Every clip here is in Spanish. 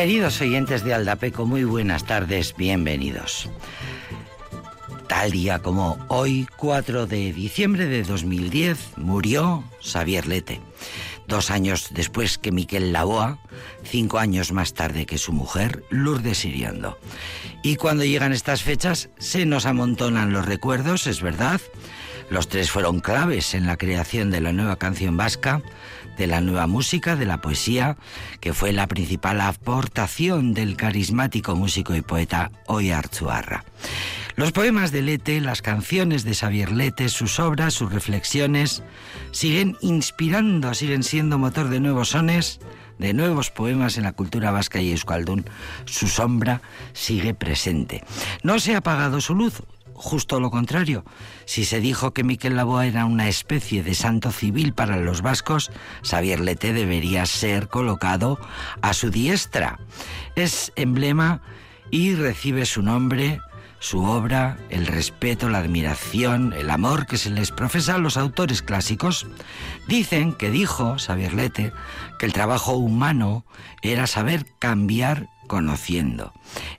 Queridos oyentes de Aldapeco, muy buenas tardes, bienvenidos. Tal día como hoy, 4 de diciembre de 2010, murió Xavier Lete. Dos años después que Miquel Laboa, cinco años más tarde que su mujer, Lourdes Siriondo. Y cuando llegan estas fechas, se nos amontonan los recuerdos, es verdad. Los tres fueron claves en la creación de la nueva canción vasca, de la nueva música, de la poesía, que fue la principal aportación del carismático músico y poeta Oy Los poemas de Lete, las canciones de Xavier Lete, sus obras, sus reflexiones, siguen inspirando, siguen siendo motor de nuevos sones, de nuevos poemas en la cultura vasca y euskaldun. Su sombra sigue presente. No se ha apagado su luz, justo lo contrario. Si se dijo que Miquel Laboa era una especie de santo civil para los vascos, Xavier Lete debería ser colocado a su diestra. Es emblema y recibe su nombre su obra, el respeto, la admiración, el amor que se les profesa a los autores clásicos. Dicen que dijo Xavier Lete que el trabajo humano era saber cambiar conociendo.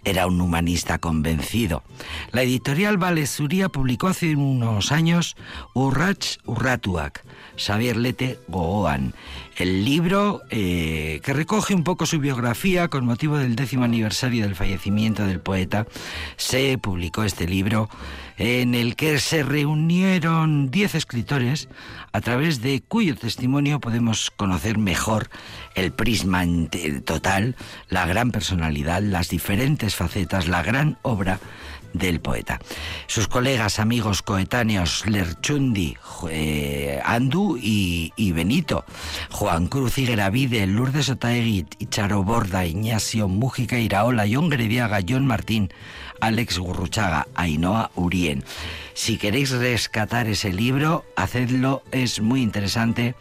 Era un humanista convencido. La editorial Valesuria publicó hace unos años Urrach Urratuak, Xavier Lete Gooan, el libro eh, que recoge un poco su biografía con motivo del décimo aniversario del fallecimiento del poeta. Se publicó este libro en el que se reunieron diez escritores a través de cuyo testimonio podemos conocer mejor el prisma total, la gran personalidad, las diferentes facetas, la gran obra del poeta. Sus colegas, amigos coetáneos Lerchundi, eh, Andu y, Benito, Juan Cruz Higueravide, Lourdes Otaegui, Charo Borda, Ignacio Mújica Iraola, John Grediaga, John Martín, Alex Gurruchaga, Ainhoa Urien. Si queréis rescatar ese libro, hacedlo, es muy interesante.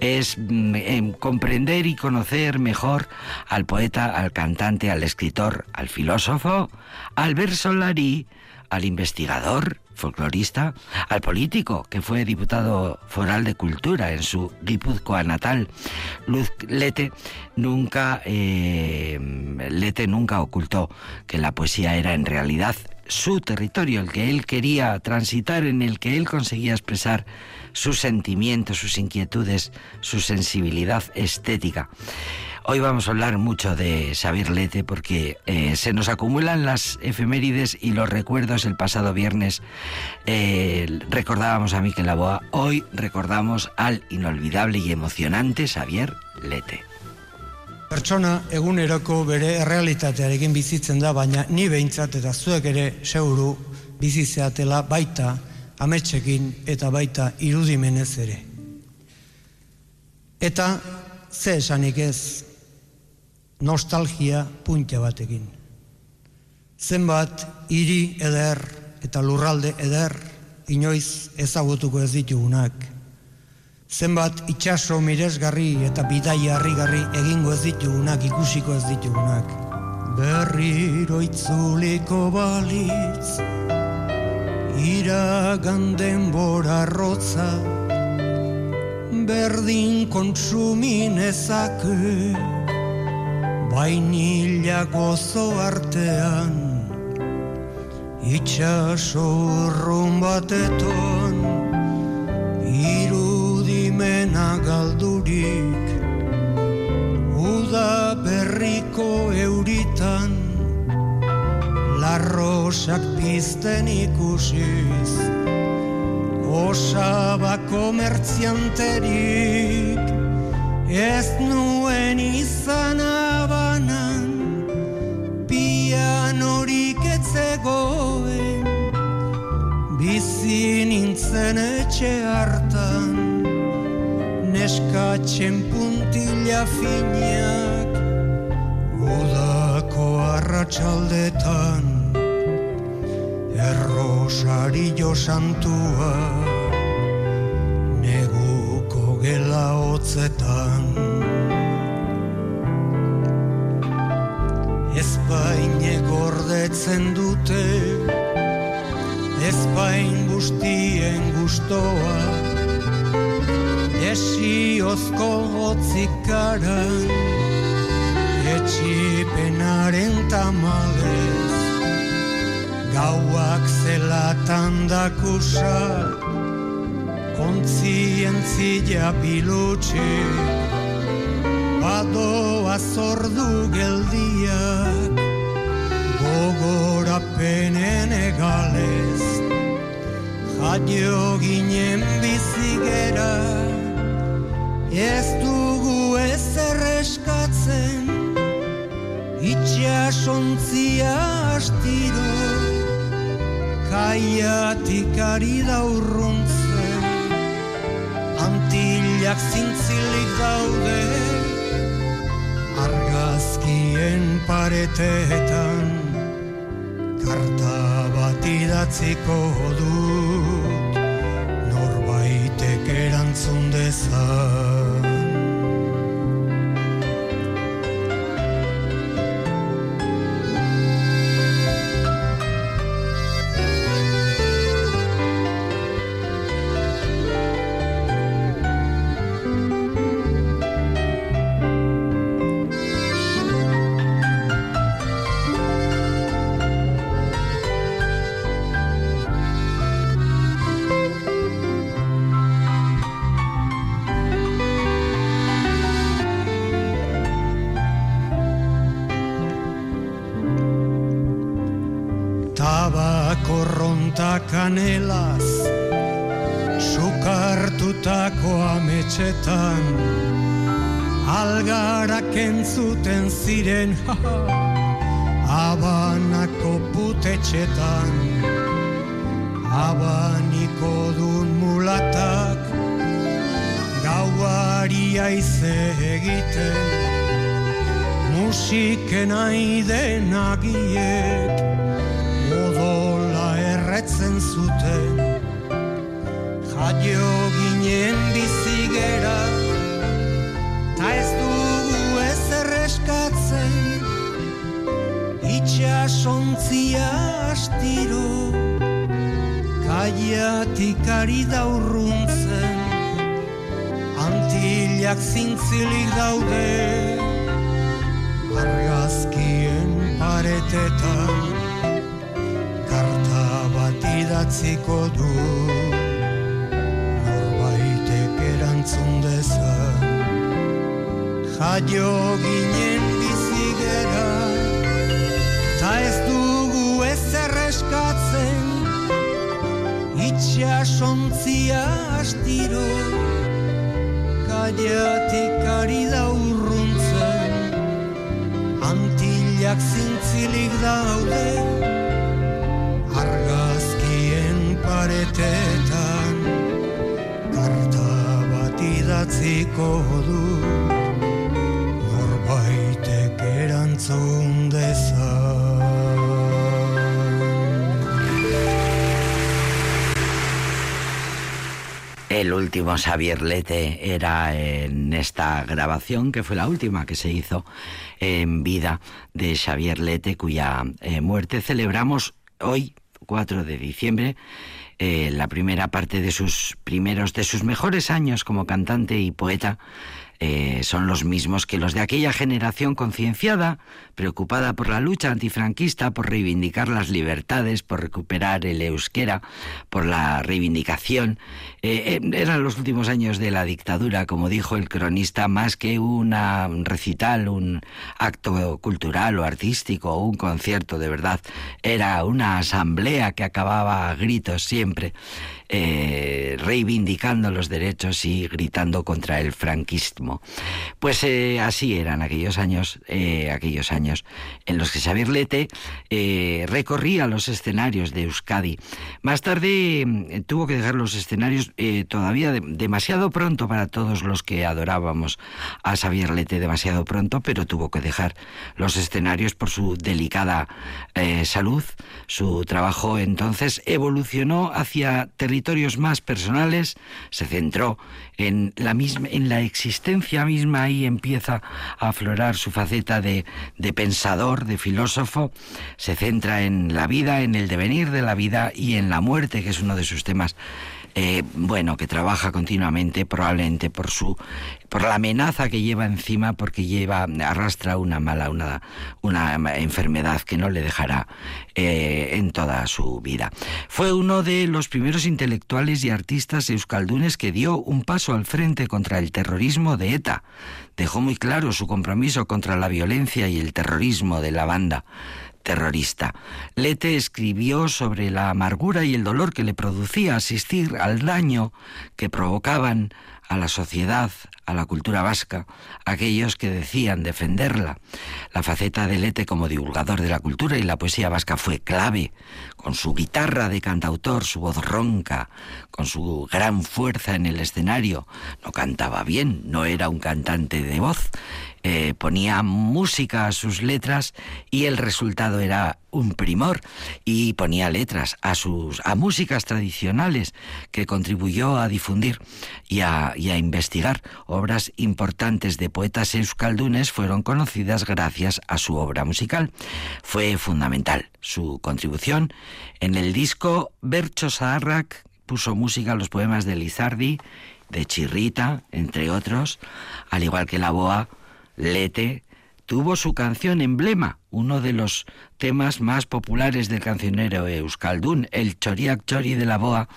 Es mm, em, comprender y conocer mejor al poeta, al cantante, al escritor, al filósofo, al versolari, al investigador, folclorista, al político, que fue diputado foral de cultura en su Guipúzcoa natal. Luz Lete nunca, eh, Lete nunca ocultó que la poesía era en realidad su territorio, el que él quería transitar, en el que él conseguía expresar sus sentimientos, sus inquietudes, su sensibilidad estética. Hoy vamos a hablar mucho de Xavier Lete porque eh, se nos acumulan las efemérides y los recuerdos. El pasado viernes eh, recordábamos a Miquel Laboa, hoy recordamos al inolvidable y emocionante Xavier Lete. Pertsona eguneroko bere errealitatearekin bizitzen da, baina ni behintzat eta zuek ere seguru bizitzeatela baita ametsekin eta baita irudimenez ere. Eta ze esanik ez, nostalgia puntia batekin. Zenbat hiri eder eta lurralde eder inoiz ezagutuko ez ditugunak. Zenbat itxaso miresgarri eta bidai harrigarri egingo ez ditugunak, ikusiko ez ditugunak. Berriro itzuliko balitz, iraganden borarrotza, berdin konsuminezake, bainila gozo artean itxaso urrun bateton irudimena galdurik uda berriko euritan larrosak pizten ikusiz osaba komertzianterik ez nuen izan abanan pianorik etzegoen bizi nintzen etxe hartan neskatzen puntila finak udako arratsaldetan errosario santua gela hotzetan. Ezpaine gordetzen dute Ezpain guztien gustoa Esi ozko hotzikaran etxipenaren tamalez Gauak zelatan dakusa Kontzientzia bilutxe Badoa zordu geldiak Gogorapenen egalez Jadio ginen Ez dugu ezer eskatzen Itxasontzia astiro Kaiatik ari daurruntzen Antillak zintzilik daude. Argazkien paretetan Karta bat idatziko dut erantzun dezan ametxetan Algarak entzuten ziren Abanako putetxetan Abaniko dun mulatak Gauari aize egiten Musiken aiden agiek erretzen zuten. Jaio ginen bizigera ez erreskatzen Itxasontzia astiro Kaiatik ari daurruntzen Antillak zintzilik daude Argazkien paretetan idatziko du Jaio ginen bizigera Ta ez dugu ez erreskatzen Itxea sontzia astiro. Kaiatik ari da urruntzen Antillak zintzilik daude paretetan karta bat idatziko du El último Xavier Lete era en esta grabación, que fue la última que se hizo en vida de Xavier Lete, cuya eh, muerte celebramos hoy, 4 de diciembre, eh, la primera parte de sus primeros, de sus mejores años como cantante y poeta, eh, son los mismos que los de aquella generación concienciada, preocupada por la lucha antifranquista, por reivindicar las libertades, por recuperar el euskera, por la reivindicación. Eh, eh, eran los últimos años de la dictadura, como dijo el cronista, más que una, un recital, un acto cultural o artístico o un concierto de verdad. Era una asamblea que acababa a gritos siempre. Eh, reivindicando los derechos y gritando contra el franquismo. Pues eh, así eran aquellos años, eh, aquellos años en los que Xavier Lete recorría los escenarios de Euskadi. Más tarde mm, tuvo que dejar los escenarios todavía demasiado pronto para todos los que adorábamos a Xavier Lete, demasiado pronto, pero tuvo que dejar los escenarios por su delicada salud. Su trabajo entonces evolucionó hacia territorios más personales, se centró en la misma, en la existencia misma, ahí empieza a aflorar su faceta de, de pensador, de filósofo, se centra en la vida, en el devenir de la vida y en la muerte, que es uno de sus temas eh, bueno, que trabaja continuamente, probablemente por su, por la amenaza que lleva encima, porque lleva, arrastra una mala, una, una enfermedad que no le dejará eh, en toda su vida. Fue uno de los primeros intelectuales y artistas euskaldunes que dio un paso al frente contra el terrorismo de ETA. Dejó muy claro su compromiso contra la violencia y el terrorismo de la banda terrorista. Lete escribió sobre la amargura y el dolor que le producía asistir al daño que provocaban a la sociedad, a la cultura vasca, aquellos que decían defenderla. La faceta de Lete como divulgador de la cultura y la poesía vasca fue clave, con su guitarra de cantautor, su voz ronca, con su gran fuerza en el escenario. No cantaba bien, no era un cantante de voz, eh, ponía música a sus letras y el resultado era un primor. Y ponía letras a sus a músicas tradicionales que contribuyó a difundir y a, a investigar. Obras importantes de poetas euskaldunes fueron conocidas gracias a su obra musical. Fue fundamental su contribución. En el disco Bercho Saharrak puso música a los poemas de Lizardi de Chirrita entre otros al igual que la boa Lete tuvo su canción emblema, uno de los temas más populares del cancionero Euskaldun, el Choriak Chori de la Boa,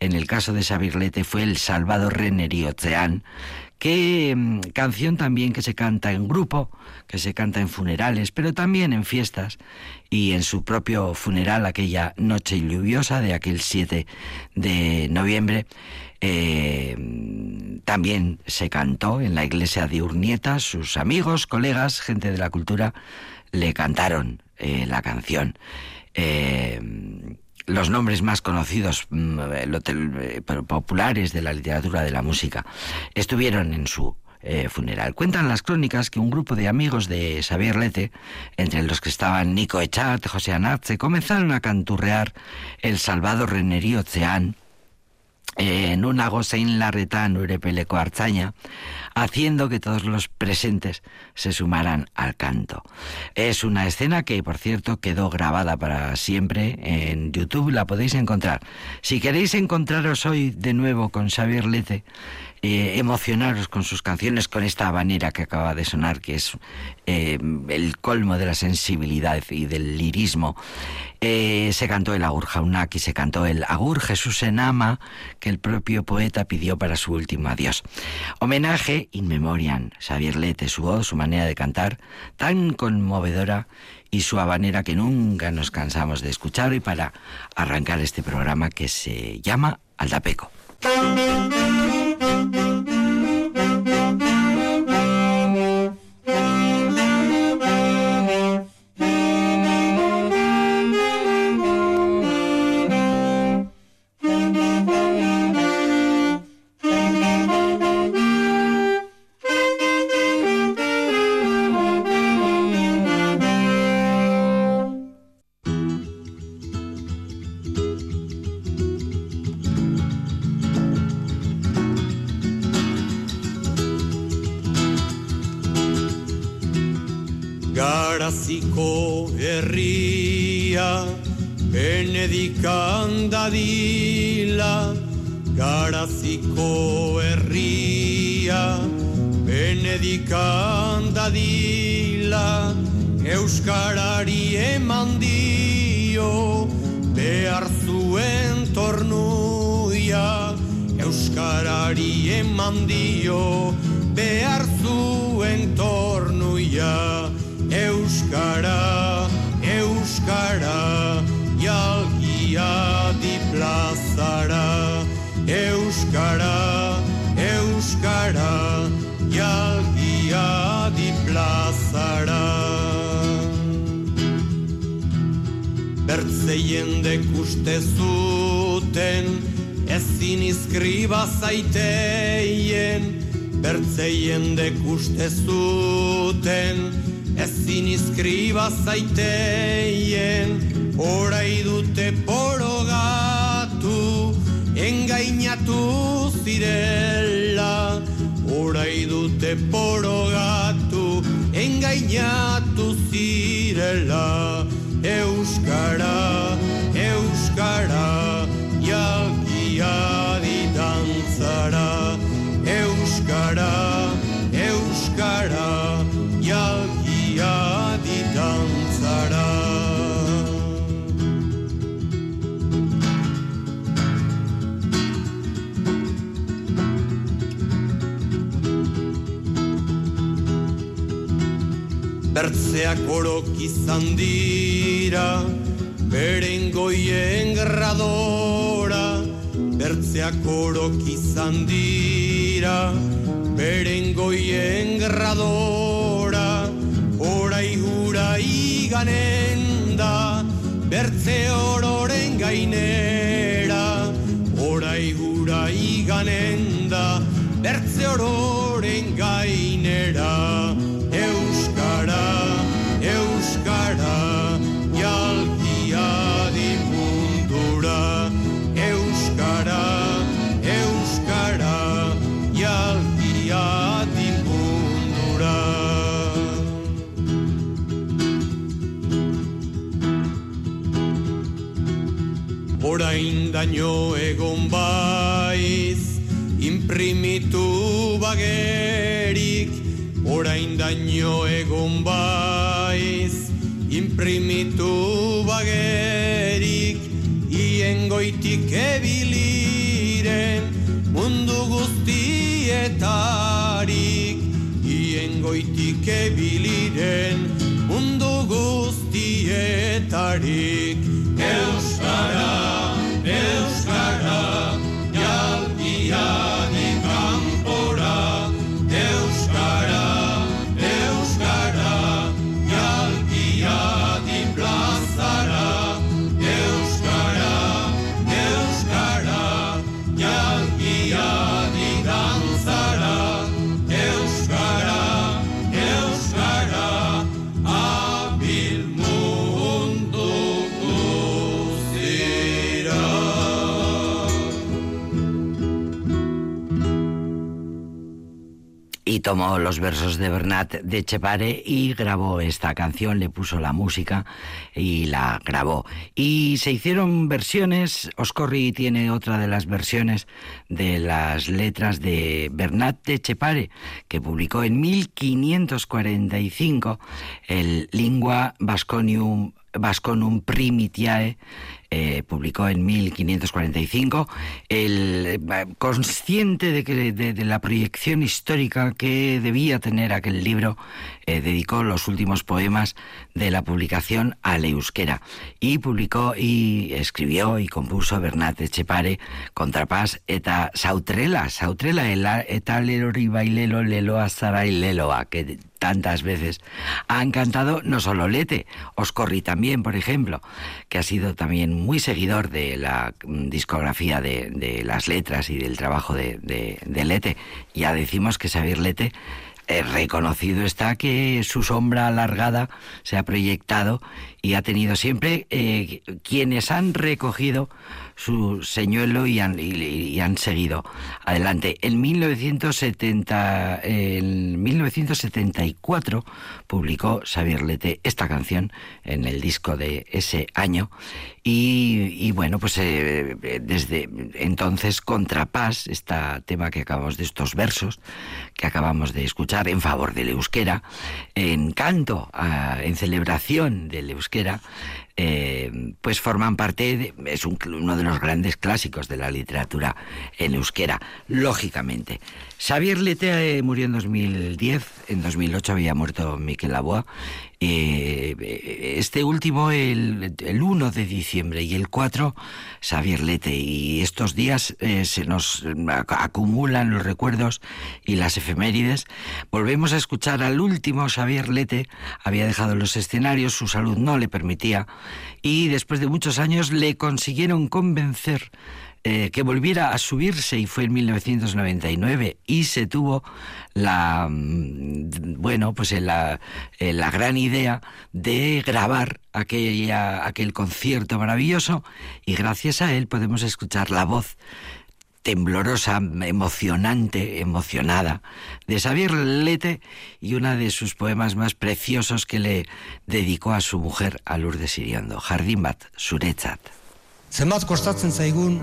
en el caso de Xavier Lete fue el Salvador Reneri Oceán, que mm, canción también que se canta en grupo, que se canta en funerales, pero también en fiestas y en su propio funeral aquella noche lluviosa de aquel 7 de noviembre eh, también se cantó en la iglesia de Urnieta, sus amigos, colegas, gente de la cultura, le cantaron eh, la canción. Eh, los nombres más conocidos mm, populares de la literatura de la música estuvieron en su funeral. Cuentan las crónicas que un grupo de amigos de Xavier Lete, entre los que estaban Nico Echat, José Anatze, comenzaron a canturrear el salvado Renerío Oceán en una gozein larretan urepeleko arzaña, haciendo que todos los presentes se sumaran al canto. Es una escena que, por cierto, quedó grabada para siempre en YouTube, la podéis encontrar. Si queréis encontraros hoy de nuevo con Xavier Lete, eh, emocionaros con sus canciones, con esta habanera que acaba de sonar, que es eh, el colmo de la sensibilidad y del lirismo. Eh, se cantó el Agur Jaunaki, se cantó el Agur Jesús en Ama, que el propio poeta pidió para su último adiós. Homenaje in memoriam, Xavier Lete, su voz, su manera de cantar, tan conmovedora y su habanera que nunca nos cansamos de escuchar y para arrancar este programa que se llama Aldapeco. garaziko herria benedikan dadila garaziko herria benedikan dadila euskarari eman dio behar zuen tornuia euskarari eman dio behar zuen tornuia. Euskara, Euskara, jalgia diplazara. Euskara, Euskara, jalgia diplazara. Bertzeien dekuste zuten, ezin izkriba zaiteien, bertzeien dekuste zuten, ezin izkriba zaiteien, orai dute porogatu, engainatu zirela, orai dute porogatu, engainatu zirela, euskara, euskara, jakia ditantzara, euskara, euskara, euskara. Bertzeak orok izan dira, beren goien gradora, bertzeak orok izan dira, beren goien gradora, orai gura iganen da, bertze ororen gainera, orai gura iganen da, bertze ororen Daño egon baiz, imprimitu bagerik, orain daño egon baiz, imprimitu bagerik, ien goitik ebiliren, mundu guztietarik, ien goitik ebiliren, mundu guztietarik, tomó los versos de Bernat de Chepare y grabó esta canción, le puso la música y la grabó. Y se hicieron versiones, Oscorri tiene otra de las versiones de las letras de Bernat de Chepare, que publicó en 1545 el Lingua Vasconium Vasconum Primitiae, eh, publicó en 1545, el, eh, consciente de, que, de, de, la proyección histórica que debía tener aquel libro, eh, dedicó los últimos poemas de la publicación al euskera y publicó y escribió y compuso Bernat Etxepare, Contrapaz eta Sautrela, Sautrela eta lerori bailelo leloa zara leloa, que tantas veces han cantado no solo Lete, Oscorri también, por ejemplo, que ha sido también muy seguidor de la discografía de, las letras y del trabajo de, de, Lete. Ya decimos que Xavier Lete reconocido está que su sombra alargada se ha proyectado y ha tenido siempre eh, quienes han recogido su señuelo y han, y, han, seguido adelante. En, 1970, en 1974 publicó Xavier Lete esta canción en el disco de ese año y, bueno, pues eh, desde entonces Contrapás, este tema que acabamos de estos versos que acabamos de escuchar en favor del euskera, en canto, en celebración del euskera, eh, pues forman parte, de, es un, uno de los grandes clásicos de la literatura en euskera, lógicamente. Xavier Lete eh, murió en 2010, en 2008 había muerto Miquel Laboa. Eh, este último, el, el, 1 de diciembre y el 4, Xavier Lete. Y estos días eh, se nos acumulan los recuerdos y las efemérides. Volvemos a escuchar al último Xavier Lete. Había dejado los escenarios, su salud no le permitía. Y después de muchos años le consiguieron convencer eh, que volviera a subirse y fue en 1999 y se tuvo la bueno pues la, la gran idea de grabar aquella, aquel concierto maravilloso y gracias a él podemos escuchar la voz temblorosa, emocionante, emocionada de Xavier Lete y una de sus poemas más preciosos que le dedicó a su mujer, a Lourdes Siriondo, Jardín bat, zuretzat. Zenbat kostatzen zaigun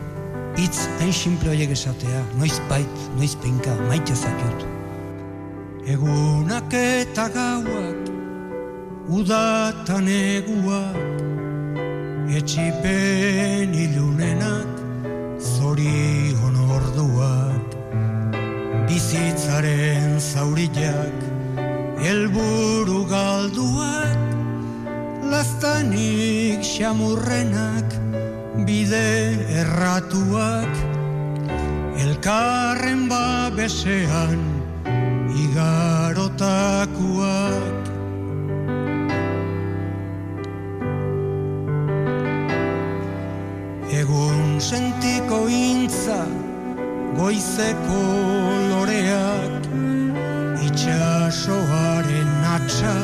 hitz hain simple horiek esatea, noiz bait, noiz penka, maite zakut. Egunak eta gauak, udatan eguak, etxipen ilunenak, zori orduak, bizitzaren zauriak, Elburu galduak Laztanik xamurrenak Bide erratuak Elkarren babesean Igarotakuak Egun sentiko intza Goizeko loreak Itxasoaren atxa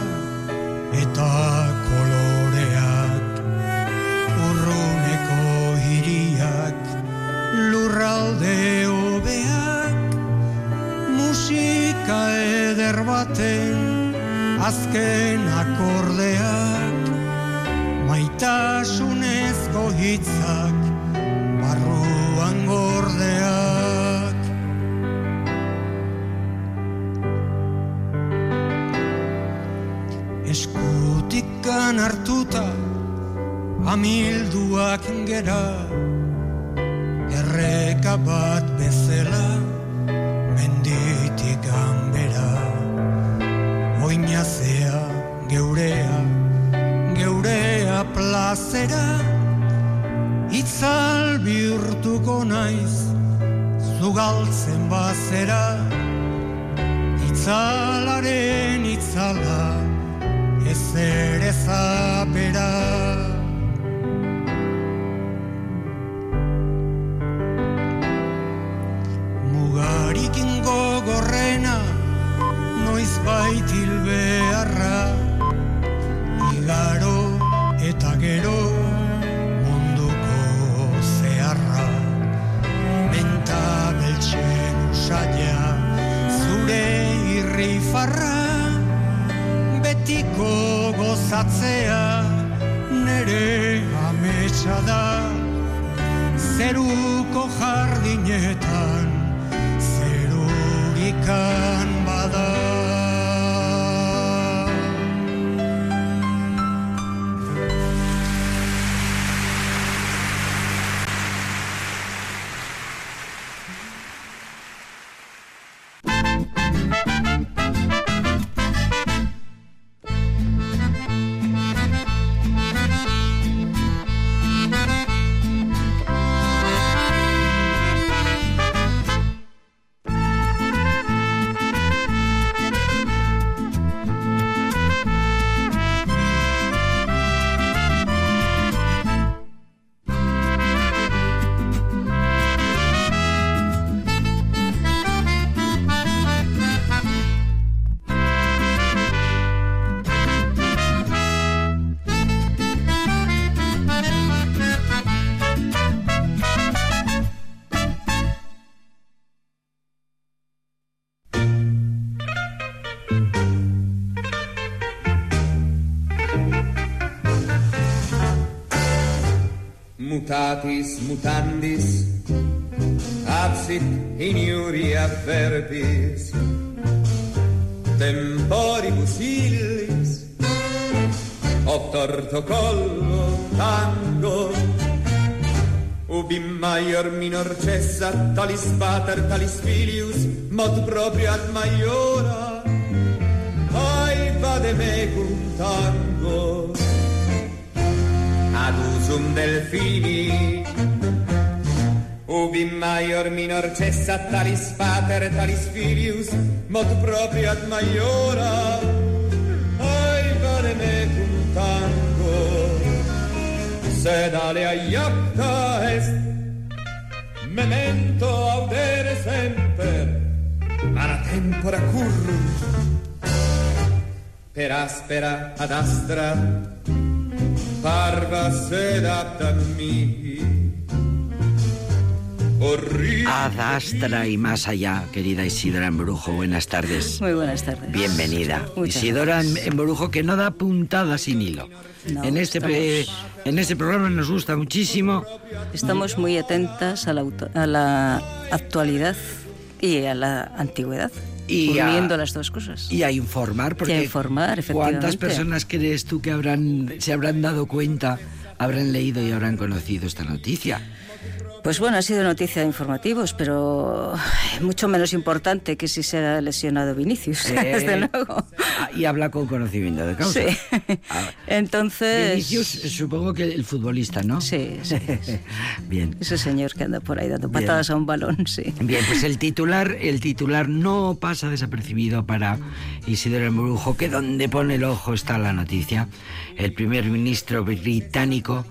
Eta eder baten Azken akordeak Maitasunezko hitzak Barruan gordeak. Eskutikan hartuta Amilduak gera Erreka bat bezala plazera Itzal bihurtuko naiz Zugaltzen bazera. Itzalaren itzala Ez ere zapera. Mugarikin gogorrena Noiz baitil beharra. Igaro eta gero munduko zeharra. Menta beltsen usaila zure irrifarra Betiko gozatzea nere ametsa da. Zeruko jardinetan zerurikan bada mutatis mutandis absit in iuria verbis temporibus illis obtorto collo tango ubi maior minor cessa talis pater talis filius mod proprio ad maiora. Ai vade mecum tango ad usum delfini. Ubi maior minor cessa talis pater talis filius mod proprio ad maiora. Ai vale mecum tango sed alea iacta est memento audere semper mala tempora currunt per aspera ad astra parva sed apta mihi horrible Adastra y más allá, querida Isidora Embrujo, buenas tardes. Muy buenas tardes. Bienvenida. Muchas Isidora Embrujo que no da puntada sin hilo. No, en, este, estamos- en este programa nos gusta muchísimo Estamos muy atentas a la, auto- a la actualidad y a la antigüedad, Y a- las dos cosas. y a informar porque Y a informar, efectivamente. ¿Cuántas personas crees tú que habrán se habrán dado cuenta, habrán leído y habrán conocido esta noticia? Pues bueno, ha sido noticia de informativos, pero mucho menos importante que si se ha lesionado Vinicius, Eh, desde luego. ah, Y habla con conocimiento de causa. Sí. Ah, Entonces, Vinicius, supongo que el futbolista, ¿no? Sí, sí, sí. Bien. ese señor que anda por ahí dando Bien. patadas a un balón, sí. Bien, pues el titular, el titular no pasa desapercibido para Isidoro Embrujo, que donde pone el ojo está la noticia. El primer ministro británico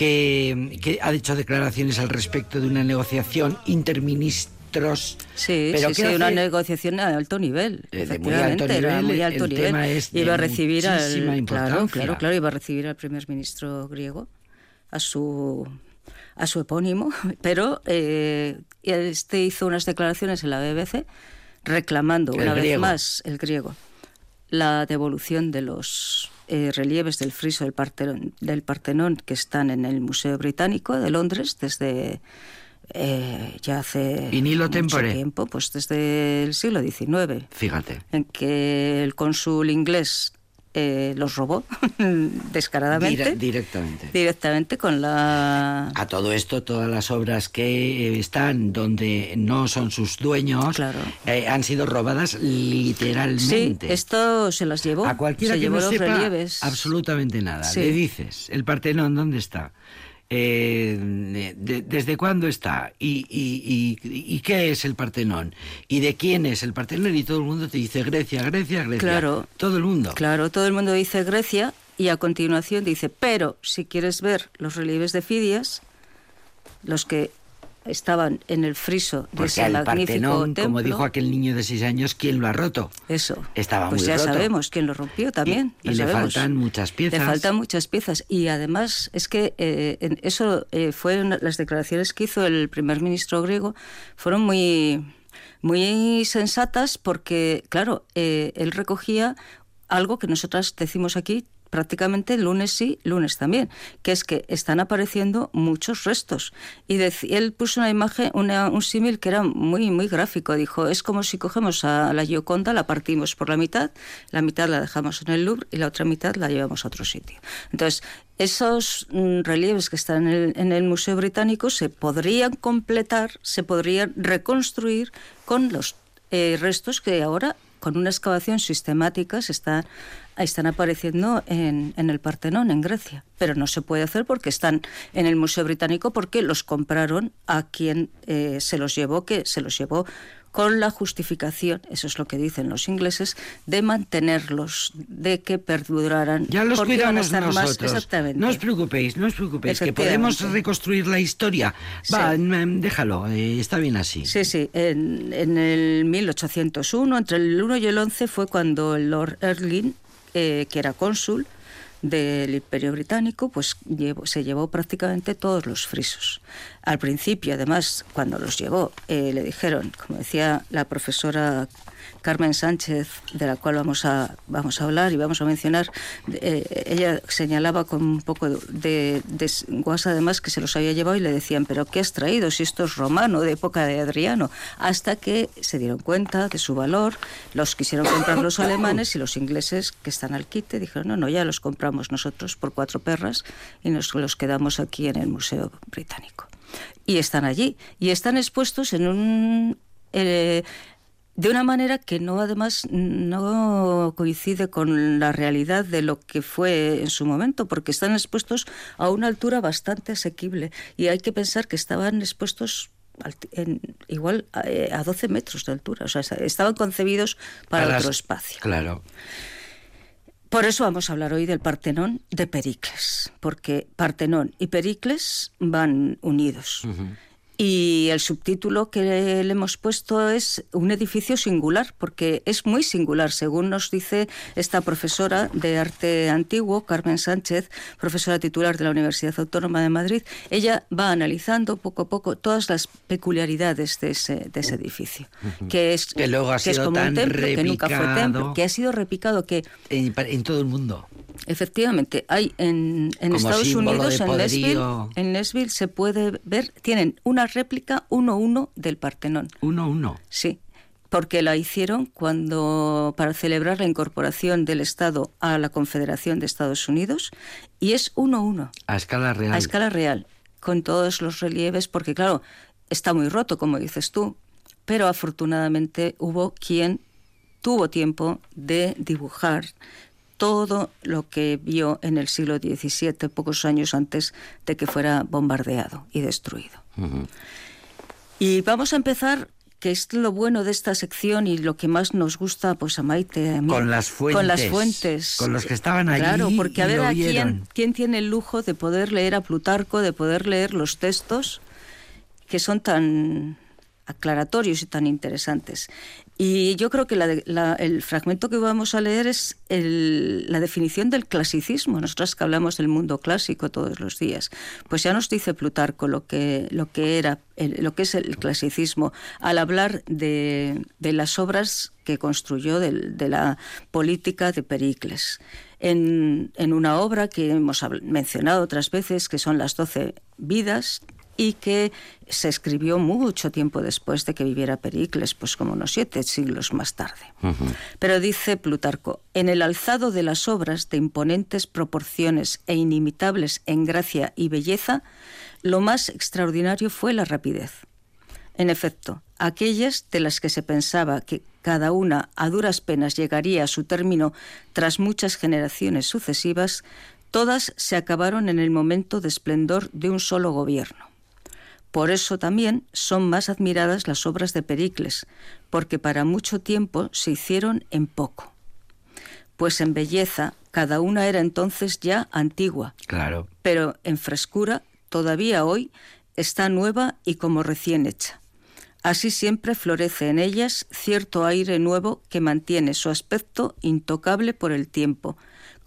que, que ha hecho declaraciones al respecto de una negociación interministros. Sí, pero sí, sí, una negociación a alto nivel. Eh, de muy alto efectivamente, era nivel, muy alto el nivel. tema es de iba a recibir al, claro, claro, claro, iba a recibir al primer ministro griego, a su a su epónimo, pero eh, este hizo unas declaraciones en la BBC reclamando El una vez más el griego la devolución de los eh, relieves del friso del Partenón, del Partenón que están en el Museo Británico de Londres desde eh, ya hace mucho tempore. tiempo, pues desde el siglo XIX, Fíjate. en que el cónsul inglés eh, los robó descaradamente, Dire- directamente. directamente con la... A todo esto, todas las obras que eh, están donde no son sus dueños Claro. eh, han sido robadas Sí, literalmente. esto se las llevó. A cualquiera se que llevó no los sepa relieves. absolutamente nada. Sí. Le dices, el Partenón, ¿dónde está? Eh, de- ¿Desde cuándo está? ¿Y, y, y, y qué es el Partenón? ¿Y de quién es el Partenón? Y todo el mundo te dice Grecia, Grecia, Grecia. Claro. Todo el mundo. Claro, todo el mundo dice Grecia y a continuación dice, pero si quieres ver los relieves de Fidias, los que estaban en el friso de Porque ese magnífico Partenón, templo, como dijo aquel niño de seis años, ¿quién lo ha roto? Eso. Estaba pues muy ya roto. sabemos quién lo rompió también. Y- le sabemos. faltan muchas piezas. Le faltan muchas piezas. Y además es que eh, en- eso eh, fue una- las declaraciones que hizo el primer ministro griego fueron muy muy sensatas porque claro eh, él recogía algo que nosotras decimos aquí prácticamente lunes sí, lunes también, que es que están apareciendo muchos restos. Y dec- él puso una imagen, una- un símil que era muy, muy gráfico. Dijo, es como si cogemos a la Gioconda, la partimos por la mitad, la mitad la dejamos en el Louvre y la otra mitad la llevamos a otro sitio. Entonces, esos mm, relieves que están en el, en el Museo Británico se podrían completar, se podrían reconstruir con los eh, restos que ahora con una excavación sistemática se están, apareciendo en, en el Partenón, en Grecia. Pero no se puede hacer porque están en el Museo Británico porque los compraron a quien eh, se los llevó, que se los llevó con la justificación, eso es lo que dicen los ingleses, de mantenerlos, de que perduraran. Ya los cuidamos estar más- nosotros. exactamente. No os preocupéis, no os preocupéis, que podemos reconstruir la historia. Va, mm, déjalo, eh, está bien así. Sí, sí. En, en el 1801, entre el 1 y el 11, fue cuando el Lord Erling, eh, que era cónsul del Imperio Británico, pues llevó- se llevó prácticamente todos los frisos. Al principio, además, cuando los llevó, eh, le dijeron, como decía la profesora Carmen Sánchez, de la cual vamos a, vamos a hablar y vamos a mencionar, eh, ella señalaba con un poco de desguas además que se los había llevado y le decían, pero ¿qué has traído si esto es romano, de época de Adriano? Hasta que se dieron cuenta de su valor, los quisieron comprar los alemanes y los ingleses que están al quite dijeron, no, no, ya los compramos nosotros por cuatro perras y nos los quedamos aquí en el Museo Británico. Y están allí, y están expuestos en un... eh, de una manera que no además no coincide con la realidad de lo que fue en su momento, porque están expuestos a una altura bastante asequible y hay que pensar que estaban expuestos en- igual a, eh, a 12 metros de altura, o sea, estaban concebidos para Para otro las- espacio. Claro. Por eso vamos a hablar hoy del Partenón de Pericles, porque Partenón y Pericles van unidos. Y el subtítulo que le hemos puesto es un edificio singular, porque es muy singular, según nos dice esta profesora de arte antiguo, Carmen Sánchez, profesora titular de la Universidad Autónoma de Madrid. Ella va analizando poco a poco todas las peculiaridades de ese, de ese edificio, que es, Que luego ha es sido como un templo, que nunca fue templo, que ha sido repicado, que En, en todo el mundo. Efectivamente, hay en, en Estados Unidos, en Nashville, en Nashville se puede ver, tienen una réplica 1-1 del Partenón. Uno, uno. Sí, porque la hicieron cuando para celebrar la incorporación del Estado a la Confederación de Estados Unidos y es 1-1 A escala real. a escala real. con todos los relieves, porque claro, está muy roto, como dices tú, pero afortunadamente hubo quien tuvo tiempo de dibujar todo lo que vio en el siglo XVII, pocos años antes de que fuera bombardeado y destruido. Y vamos a empezar que es lo bueno de esta sección y lo que más nos gusta pues a Maite a mí, con las fuentes con las fuentes con los que estaban allí claro porque a ver a quién, quién tiene el lujo de poder leer a Plutarco de poder leer los textos que son tan aclaratorios y tan interesantes. Y yo creo que el fragmento que vamos a leer es la definición del clasicismo. Nosotras que hablamos del mundo clásico todos los días, pues ya nos dice Plutarco lo que, lo que era, lo que es el clasicismo al hablar de, las obras que construyó de, la política de Pericles. En, en, una obra que hemos mencionado otras veces, que son las doce vidas y que se escribió mucho tiempo después de que viviera Pericles, pues como unos siete siglos más tarde. Pero dice Plutarco, en el alzado de las obras de imponentes proporciones e inimitables en gracia y belleza, lo más extraordinario fue la rapidez. En efecto, aquellas de las que se pensaba que cada una a duras penas llegaría a su término tras muchas generaciones sucesivas, todas se acabaron en el momento de esplendor de un solo gobierno. Por eso también son más admiradas las obras de Pericles, porque para mucho tiempo se hicieron en poco. Pues en belleza cada una era entonces ya antigua. Claro. Pero en frescura todavía hoy está nueva y como recién hecha. Así siempre florece en ellas cierto aire nuevo que mantiene su aspecto intocable por el tiempo,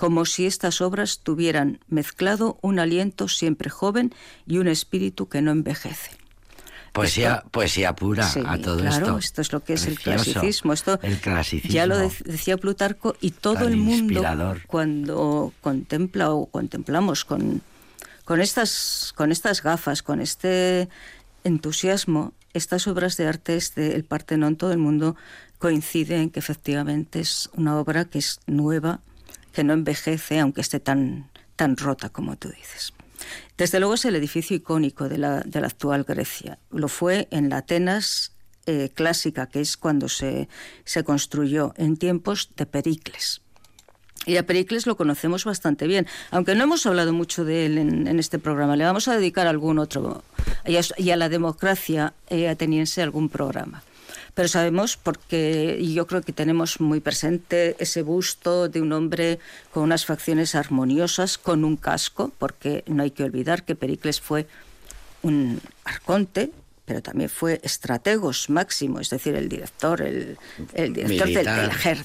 como si estas obras tuvieran mezclado un aliento siempre joven y un espíritu que no envejece. Poesía, poesía pura a todo claro, esto. esto es lo que es el clasicismo. Esto el clasicismo. Ya lo decía Plutarco y todo el mundo cuando contempla o contemplamos con, con, estas, con estas gafas, con este entusiasmo, estas obras de arte del Partenón, todo el mundo coincide en que efectivamente es una obra que es nueva, que no envejece, aunque esté tan, tan rota como tú dices. Desde luego es el edificio icónico de la, de la actual Grecia. Lo fue en la Atenas eh, clásica, que es cuando se, se construyó en tiempos de Pericles. Y a Pericles lo conocemos bastante bien, aunque no hemos hablado mucho de él en, este programa. Le vamos a dedicar algún otro, y a, la democracia eh, ateniense algún programa pero sabemos porque, y yo creo que tenemos muy presente ese busto de un hombre con unas facciones armoniosas, con un casco, porque no hay que olvidar que Pericles fue un arconte, pero también fue estrategos máximo, es decir, el director, el, director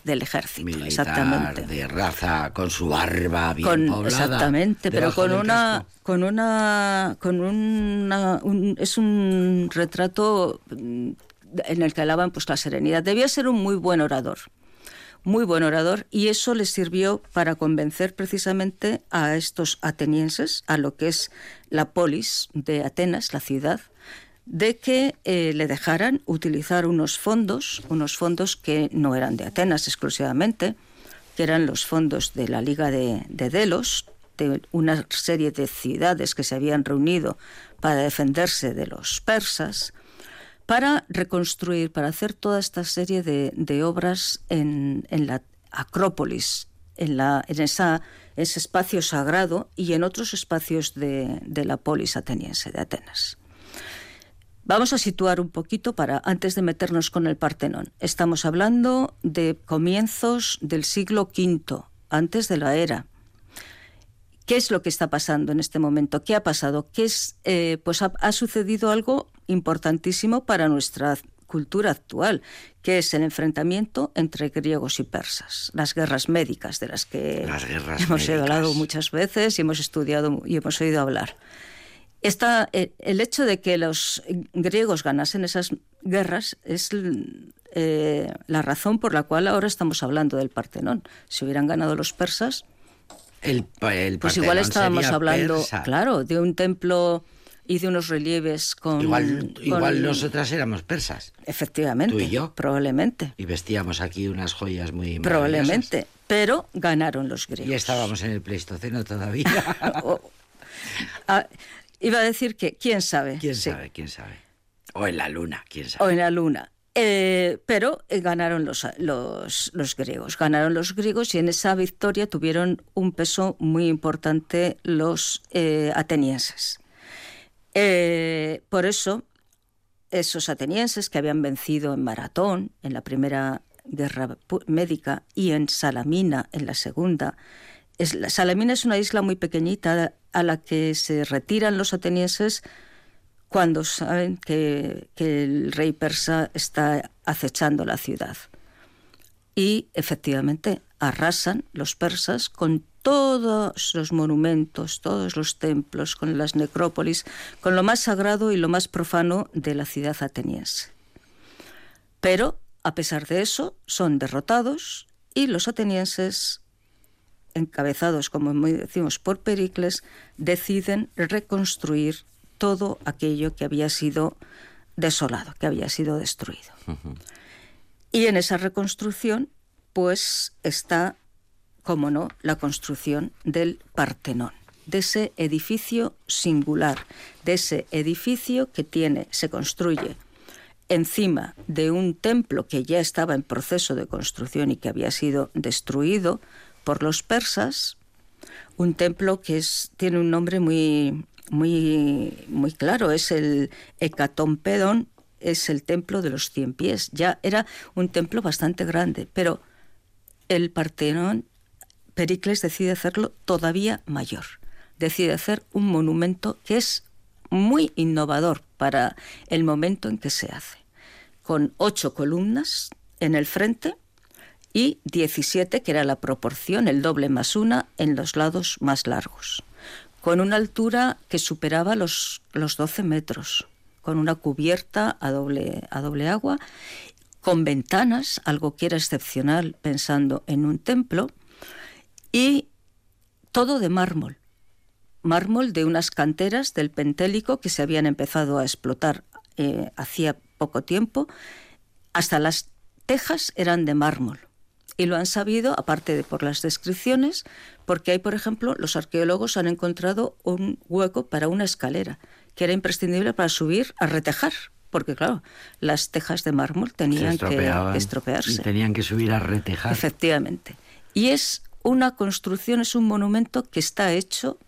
del, ejército, exactamente. De raza, con su barba bien poblada, Exactamente, pero con una, con una, con una, es un retrato en el que alaban pues la serenidad. Debía ser un muy buen orador, muy buen orador, y eso le sirvió para convencer precisamente a estos atenienses, a lo que es la polis de Atenas, la ciudad, de que eh, le dejaran utilizar unos fondos, unos fondos que no eran de Atenas exclusivamente, que eran los fondos de la Liga de, de Delos, de una serie de ciudades que se habían reunido para defenderse de los persas, para reconstruir, para hacer toda esta serie de, obras en, la Acrópolis, en, esa, ese espacio sagrado y en otros espacios de, la polis ateniense, de Atenas. Vamos a situar un poquito para antes de meternos con el Partenón. Estamos hablando de comienzos del siglo V, antes de la era. ¿Qué es lo que está pasando en este momento? ¿Qué ha pasado? ¿Qué es, eh, pues ha, sucedido algo importantísimo para nuestra cultura actual, que es el enfrentamiento entre griegos y persas, las guerras médicas de las que hemos hablado muchas veces y hemos estudiado y hemos oído hablar. Eh, el hecho de que los griegos ganasen esas guerras es eh, la razón por la cual ahora estamos hablando del Partenón. Si hubieran ganado los persas, el, pues igual estábamos hablando, claro, de un templo y de unos relieves con... Igual, igual nosotras éramos persas. Efectivamente. Tú y yo. Probablemente. Y vestíamos aquí unas joyas muy Probablemente. Pero ganaron los griegos. Y estábamos en el Pleistoceno todavía. Ah, Iba a decir que, ¿quién sabe? ¿Quién Sí. sabe? ¿Quién sabe? O en la luna, ¿quién sabe? O en la luna. Eh, pero eh, ganaron los, los, los griegos, ganaron los griegos y en esa victoria tuvieron un peso muy importante los eh, atenienses. Eh, por eso, esos atenienses que habían vencido en Maratón, en la primera guerra médica, y en Salamina, en la segunda, es, la- Salamina es una isla muy pequeñita a la que se retiran los atenienses cuando saben que, que el rey persa está acechando la ciudad. Y efectivamente arrasan los persas con todos los monumentos, todos los templos, con las necrópolis, con lo más sagrado y lo más profano de la ciudad ateniense. Pero, a pesar de eso, son derrotados y los atenienses, encabezados, como decimos, por Pericles, deciden reconstruir todo aquello que había sido desolado, que había sido destruido. Y en esa reconstrucción, pues está, como no, la construcción del Partenón, de ese edificio singular, de ese edificio que tiene, se construye encima de un templo que ya estaba en proceso de construcción y que había sido destruido por los persas, un templo que tiene un nombre muy, muy, muy claro, es el Hecatompedon, es el templo de los cien pies. Ya era un templo bastante grande, pero el Partenón, Pericles decide hacerlo todavía mayor. Decide hacer un monumento que es muy innovador para el momento en que se hace, con ocho columnas en el frente y 17, que era la proporción, el doble más una, en los lados más largos, con una altura que superaba los, los 12 metros, con una cubierta a doble, a doble agua, con ventanas, algo que era excepcional pensando en un templo, y todo de mármol, mármol de unas canteras del Pentélico que se habían empezado a explotar eh, hacía poco tiempo, hasta las tejas eran de mármol. Y lo han sabido, aparte de por las descripciones, porque hay, por ejemplo, los arqueólogos han encontrado un hueco para una escalera, que era imprescindible para subir a retejar, porque claro, las tejas de mármol tenían que estropearse. Y tenían que subir a retejar. Efectivamente. Y es una construcción, es un monumento que está hecho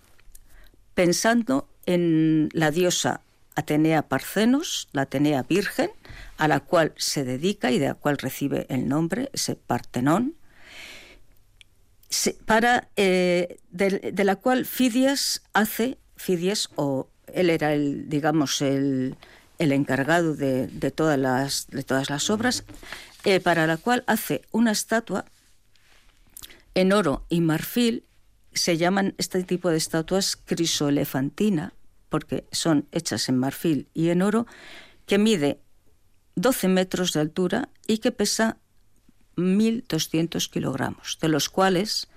pensando en la diosa Atenea Parcenos, la Atenea Virgen, a la cual se dedica y de la cual recibe el nombre, ese Partenón, para, eh, de, de la cual Fidias hace, Fidias, o él era el, digamos, el, el encargado de, de todas, las, de todas las obras, eh, para la cual hace una estatua en oro y marfil, se llaman este tipo de estatuas crisoelefantina, porque son hechas en marfil y en oro, que mide 12 metros de altura y que pesa 1.200 kilogramos, de los cuales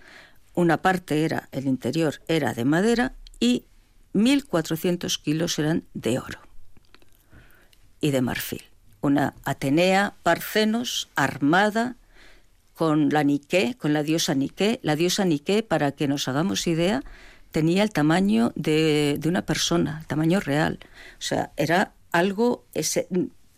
una parte era, el interior era de madera y 1.400 kilos eran de oro y de marfil. Una Atenea Parcenos armada con la Nike, con la diosa Nike. La diosa Nike, para que nos hagamos idea, tenía el tamaño de, de una persona, el tamaño real. O sea, era algo... Ese,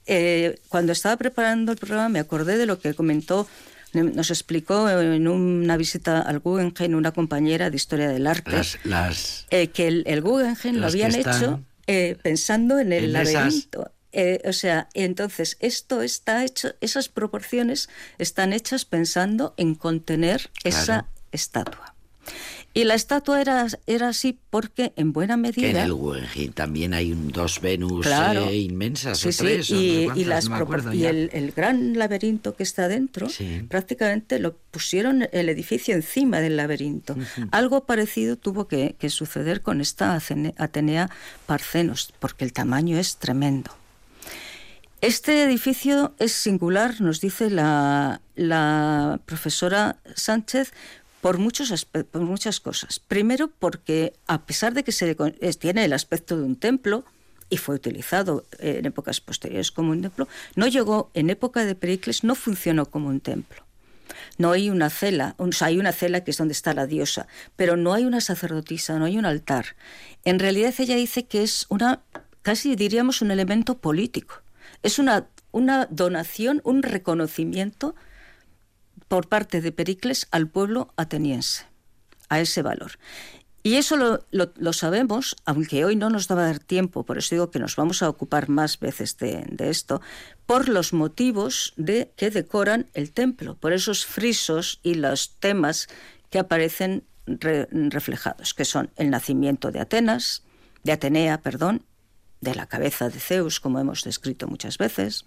eh, cuando estaba preparando el programa me acordé de lo que comentó, nos explicó en una visita al Guggenheim una compañera de Historia del Arte, Las, las, eh, que el, el Guggenheim lo habían hecho eh, pensando en el en esas- laberinto. Eh, o sea, entonces esto está hecho, esas proporciones están hechas pensando en contener esa estatua. Y la estatua era, era así porque en buena que en medida... el Guggenheim también hay un- dos Venus Claro. eh, inmensas Sí, o sí, o no y, las no acuerdo el, el gran laberinto que está dentro, Sí. prácticamente lo pusieron el edificio encima del laberinto. Algo parecido tuvo que, que suceder con esta Atenea Parcenos, porque el tamaño es tremendo. Este edificio es singular, nos dice la, la profesora Sánchez, por, muchos por muchas cosas. Primero, porque a pesar de que se tiene el aspecto de un templo y fue utilizado en épocas posteriores como un templo, no llegó en época de Pericles, no funcionó como un templo. No hay una cela, o hay una cela que es donde está la diosa, pero no hay una sacerdotisa, no hay un altar. En realidad ella dice que es una, casi diríamos un elemento político. Es una, donación, un reconocimiento por parte de Pericles al pueblo ateniense, a ese valor. Y eso lo, sabemos, aunque hoy no nos va a dar tiempo, por eso digo que nos vamos a ocupar más veces de, esto, por los motivos de que decoran el templo, por esos frisos y los temas que aparecen reflejados, que son el nacimiento de Atenas, de Atenea, perdón, de la cabeza de Zeus, como hemos descrito muchas veces,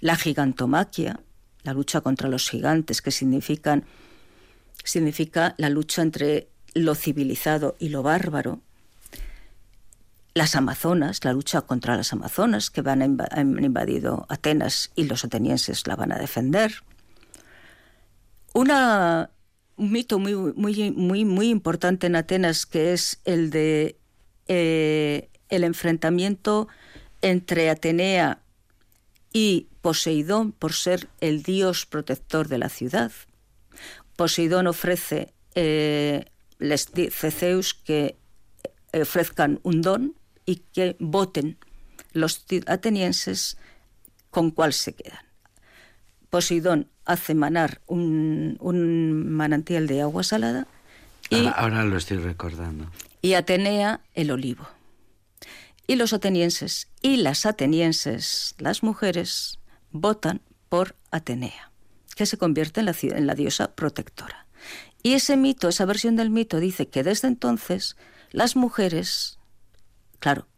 la gigantomaquia, la lucha contra los gigantes, que significan significa la lucha entre lo civilizado y lo bárbaro, las Amazonas, la lucha contra las Amazonas que van han invadido Atenas y los atenienses la van a defender. Un mito muy, muy, muy, muy importante en Atenas que es el de eh, el enfrentamiento entre Atenea y Poseidón por ser el dios protector de la ciudad. Poseidón ofrece eh, les dice Zeus que ofrezcan un don y que voten los atenienses con cuál se quedan. Poseidón hace manar un, manantial de agua salada y ahora, lo estoy recordando. Y Atenea el olivo. Y los atenienses y las atenienses, las mujeres, votan por Atenea, que se convierte en la, en la diosa protectora. Y ese mito, esa versión del mito dice que desde entonces las mujeres, claro,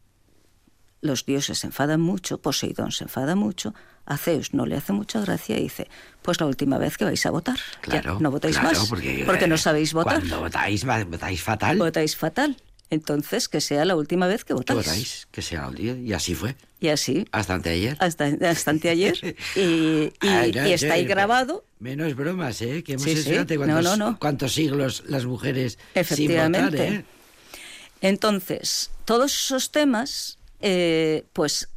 los dioses se enfadan mucho, Poseidón se enfada mucho, a Zeus no le hace mucha gracia y dice, pues la última vez que vais a votar, claro, no votáis más, porque, no sabéis votar. Cuando votáis, votáis fatal. Votáis fatal. Entonces, que sea la última vez que votáis. votáis, que sea el día. Y así fue. Y así. Hasta anteayer. Hasta, hasta anteayer. y, y, está ahí grabado. Menos bromas, ¿eh? Que hemos sí, cuántos, siglos las mujeres Efectivamente. Sin votar, ¿eh? Entonces, todos esos temas, eh, pues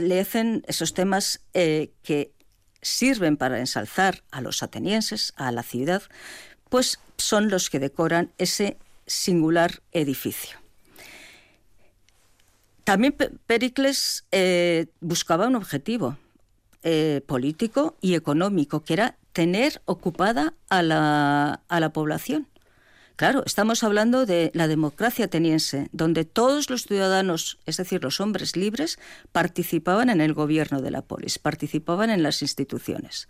le hacen esos temas eh, que sirven para ensalzar a los atenienses, a la ciudad, pues son los que decoran ese singular edificio. También Pericles eh, buscaba un objetivo eh, político y económico, que era tener ocupada a la, a la población. Claro, estamos hablando de la democracia ateniense, donde todos los ciudadanos, es decir, los hombres libres, participaban en el gobierno de la polis, participaban en las instituciones.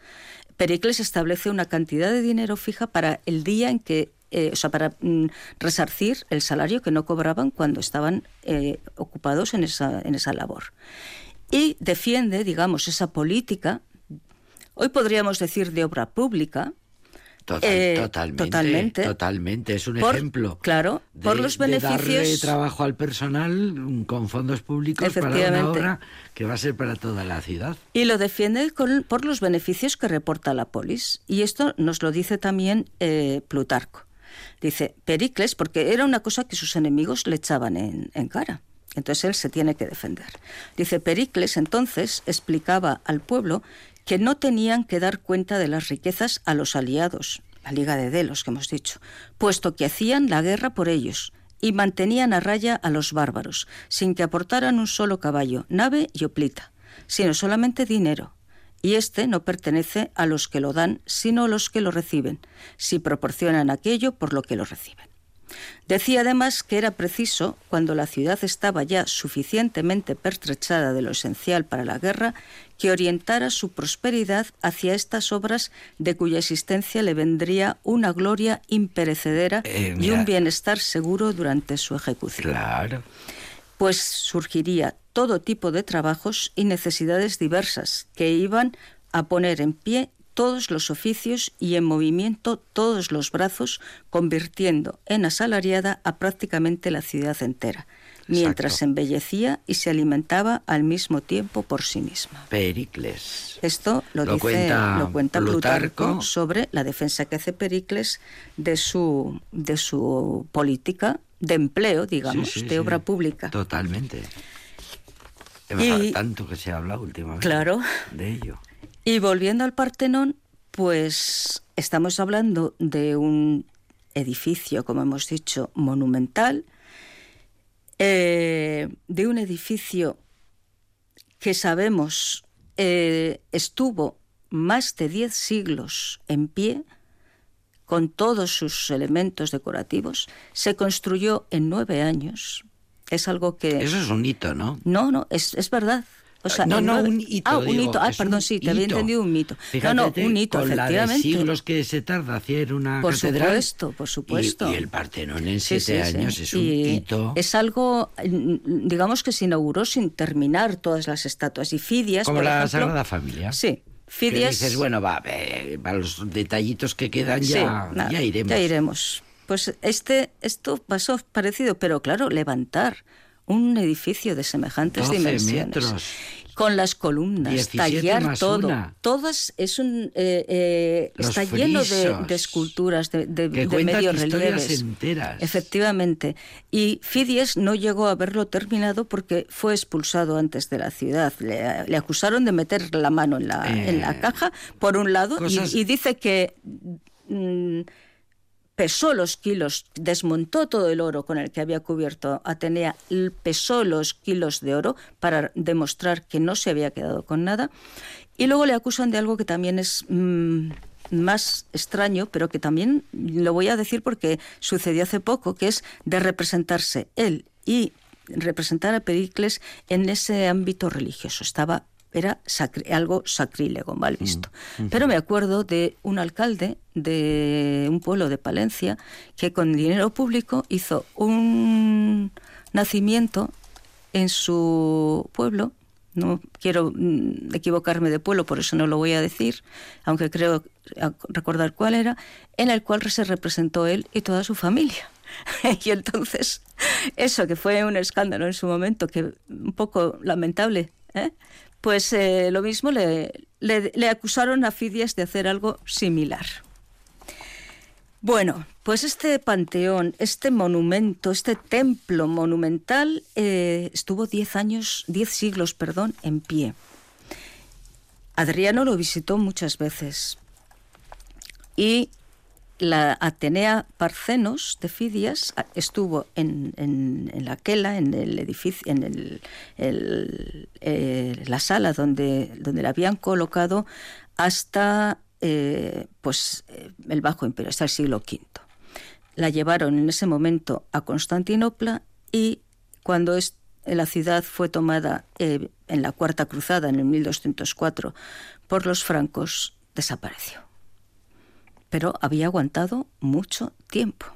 Pericles establece una cantidad de dinero fija para el día en que eh, o sea, para mm, resarcir el salario que no cobraban cuando estaban eh, ocupados en esa, en esa labor. Y defiende, digamos, esa política, hoy podríamos decir de obra pública, eh, totalmente, totalmente, Es un ejemplo. Claro, por los beneficios. De darle trabajo al personal con fondos públicos para una obra que va a ser para toda la ciudad. Y lo defiende por los beneficios que reporta la polis. Y esto nos lo dice también Plutarco. Dice, Pericles, porque era una cosa que sus enemigos le echaban en, cara. Entonces él se tiene que defender. Dice, Pericles entonces explicaba al pueblo que no tenían que dar cuenta de las riquezas a los aliados, la Liga de Delos que hemos dicho, puesto que hacían la guerra por ellos y mantenían a raya a los bárbaros, sin que aportaran un solo caballo, nave y oplita, sino solamente dinero, y este no pertenece a los que lo dan, sino a los que lo reciben, si proporcionan aquello por lo que lo reciben. Decía además que era preciso, cuando la ciudad estaba ya suficientemente pertrechada de lo esencial para la guerra, que orientara su prosperidad hacia estas obras de cuya existencia le vendría una gloria imperecedera eh, y un bienestar seguro durante su ejecución. Claro. Pues surgiría todo tipo de trabajos y necesidades diversas que iban a poner en pie todos los oficios y en movimiento todos los brazos, convirtiendo en asalariada a prácticamente la ciudad entera, mientras se embellecía y se alimentaba al mismo tiempo por sí misma. Pericles. Esto lo, dice, cuenta, lo cuenta Plutarco. sobre la defensa que hace Pericles de su, de su política de empleo, digamos, de obra pública. Totalmente. Y, tanto que se ha hablado últimamente claro. de ello. Y volviendo al Partenón, Pues estamos hablando de un edificio, como hemos dicho, monumental, eh, de un edificio que sabemos eh, estuvo más de 10 siglos en pie, con todos sus elementos decorativos, se construyó en nueve años. Es algo que... Eso es un hito, ¿no? No, no, es, es verdad. O sea, no, no, nueve- un hito. Ah, un digo, hito. Ah, perdón, sí, te había hito. entendido un mito. Fíjate, no, no, un hito, con la de efectivamente. siglos que se tarda hacer una Por catedral. supuesto, por supuesto. Y, y el Partenón en Sí, siete sí, sí. años es un Y hito. Es algo, mm, digamos que se inauguró sin terminar todas las estatuas. Y Fidias, Como por la ejemplo, Sagrada Familia. Sí, Que Fidias. dices, bueno, va, eh, para los detallitos que quedan sí, ya, nada, ya iremos. Ya iremos. Pues este, esto pasó parecido, pero claro, levantar un edificio de semejantes 12 dimensiones. metros. Con las columnas, 17 tallar todo. una. Todas es un eh, eh, está lleno de, esculturas, de, de, Que de relieves. enteras. Efectivamente. Y Fidias no llegó a haberlo terminado porque fue expulsado antes de la ciudad. Le, le acusaron de meter la mano en la, Eh, en la caja, por un lado, y, dice que mm, pesó los kilos, desmontó todo el oro con el que había cubierto Atenea, pesó los kilos de oro para demostrar que no se había quedado con nada. Y luego le acusan de algo que también es mm, más extraño, pero que también lo voy a decir porque sucedió hace poco, que es de representarse él y representar a Pericles en ese ámbito religioso. Estaba era sacri- algo sacrílego, mal visto. Pero me acuerdo de un alcalde de un pueblo de Palencia que con dinero público hizo un nacimiento en su pueblo. No quiero mm, equivocarme de pueblo, por eso no lo voy a decir, aunque creo recordar cuál era, en el cual se representó él y toda su familia. y entonces, eso que fue un escándalo en su momento, que un poco lamentable, ¿eh? Pues eh, lo mismo le, le- acusaron a Fidias de hacer algo similar. Bueno, pues este panteón, este monumento, este templo monumental eh, estuvo 10 años, 10 siglos, perdón, en pie. Adriano lo visitó muchas veces y la Atenea Parcenos de Fidias estuvo en, en- en la quela, en el edificio, en el- eh, la sala donde, la habían colocado hasta eh, pues, eh, el Bajo Imperio, hasta el siglo V. La llevaron en ese momento a Constantinopla y cuando la ciudad fue tomada en la Cuarta Cruzada, en el 1204, por los francos, desapareció pero había aguantado mucho tiempo.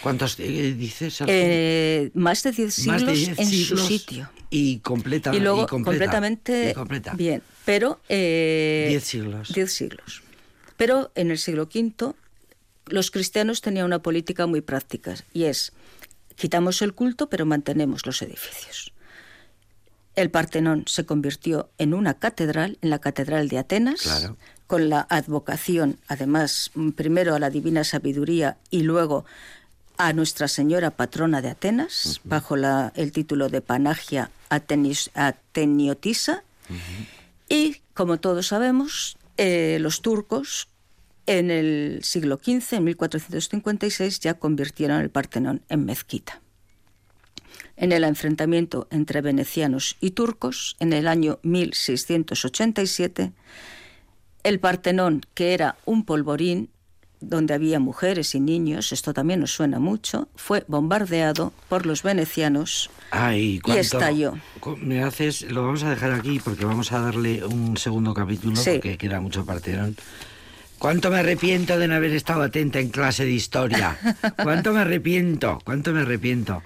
¿Cuántos eh, dices? Eh, más de 10 siglos Más de 10 en siglos su sitio. Y completa. y luego completa, completamente y completa. bien. Pero... eh, 10 siglos. 10 siglos. Pero en el siglo V los cristianos tenían una política muy práctica y es quitamos el culto pero mantenemos los edificios. El Partenón se convirtió en una catedral, en la Catedral de Atenas, Claro. Con la advocación, además, mm, primero a la Divina Sabiduría y luego a Nuestra Señora Patrona de Atenas, bajo la- el título de Panagia Atenis- Ateniotisa. Y, como todos sabemos, eh, los turcos en el siglo XV, en 1456, ya convirtieron el Partenón en mezquita. En el enfrentamiento entre venecianos y turcos, en el año 1687, el Partenón, que era un polvorín donde había mujeres y niños, esto también nos suena mucho, fue bombardeado por los venecianos Ay, ¿cuánto- estalló. Me haces, lo vamos a dejar aquí porque vamos a darle un segundo capítulo Sí. porque queda mucho Partenón. ¿Cuánto me arrepiento de no haber estado atenta en clase de historia? ¿Cuánto me arrepiento? ¿Cuánto me arrepiento?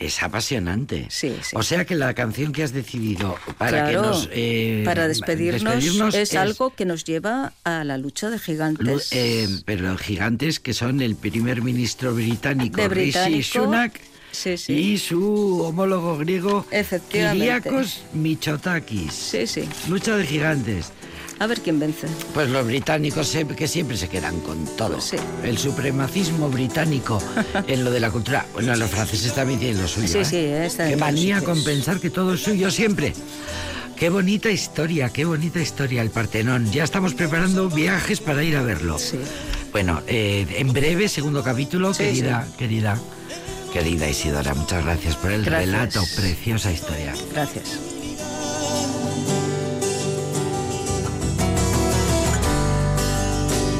Es apasionante. Sí, sí. O sea que la canción que has decidido para que Claro, nos eh, para despedirnos, despedirnos es, algo que nos lleva a la lucha de gigantes. eh, pero gigantes que son el primer ministro británico, De Rishi británico, Sunak sí, sí. y su homólogo griego. Kyriakos Mitsotakis. Sí, sí. Lucha de gigantes. A ver quién vence. Pues los británicos que siempre se quedan con todo. Pues sí. El supremacismo británico en lo de la cultura. Bueno, los franceses también tienen lo suyo. Sí, ¿eh? sí, está Qué manía con pensar que todo es suyo siempre. Qué bonita historia, qué bonita historia el Partenón. Ya estamos preparando viajes para ir a verlo. Sí. Bueno, eh, en breve, segundo capítulo, Sí, querida, querida, querida Isidora, muchas gracias por el Gracias. relato, preciosa historia. Gracias.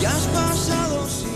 Ya has pasado